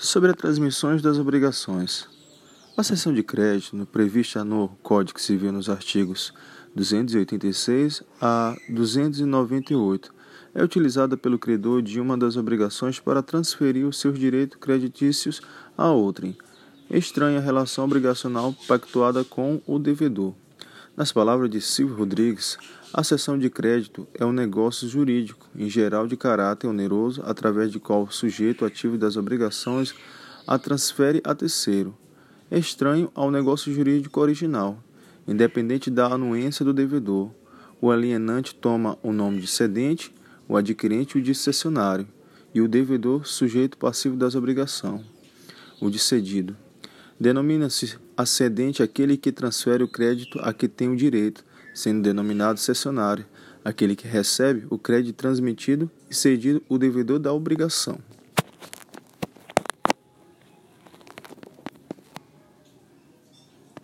Sobre as transmissões das obrigações. A cessão de crédito, prevista no Código Civil nos artigos 286 a 298, é utilizada pelo credor de uma das obrigações para transferir os seus direitos creditícios a outrem, estranha relação obrigacional pactuada com o devedor. Nas palavras de Silvio Rodrigues, a cessão de crédito é um negócio jurídico, em geral de caráter oneroso, através de qual o sujeito ativo das obrigações a transfere a terceiro, estranho ao negócio jurídico original, independente da anuência do devedor. O alienante toma o nome de cedente, o adquirente o de cessionário, e o devedor sujeito passivo das obrigações, o de cedido. Denomina-se acedente aquele que transfere o crédito a que tem o direito, sendo denominado cessionário, aquele que recebe o crédito transmitido e cedido o devedor da obrigação.